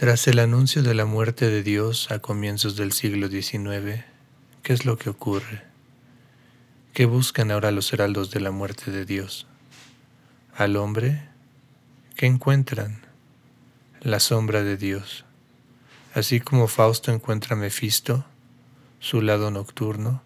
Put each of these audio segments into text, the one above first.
Tras el anuncio de la muerte de Dios a comienzos del siglo XIX, ¿qué es lo que ocurre? ¿Qué buscan ahora los heraldos de la muerte de Dios? ¿Al hombre? ¿Qué encuentran? La sombra de Dios. Así como Fausto encuentra a Mefisto, su lado nocturno,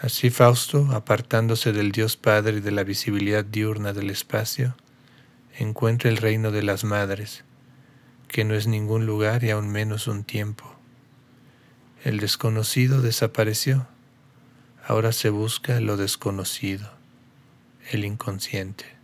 así Fausto, apartándose del Dios Padre y de la visibilidad diurna del espacio, encuentra el reino de las madres, que no es ningún lugar y aún menos un tiempo. El desconocido desapareció, ahora se busca lo desconocido, el inconsciente.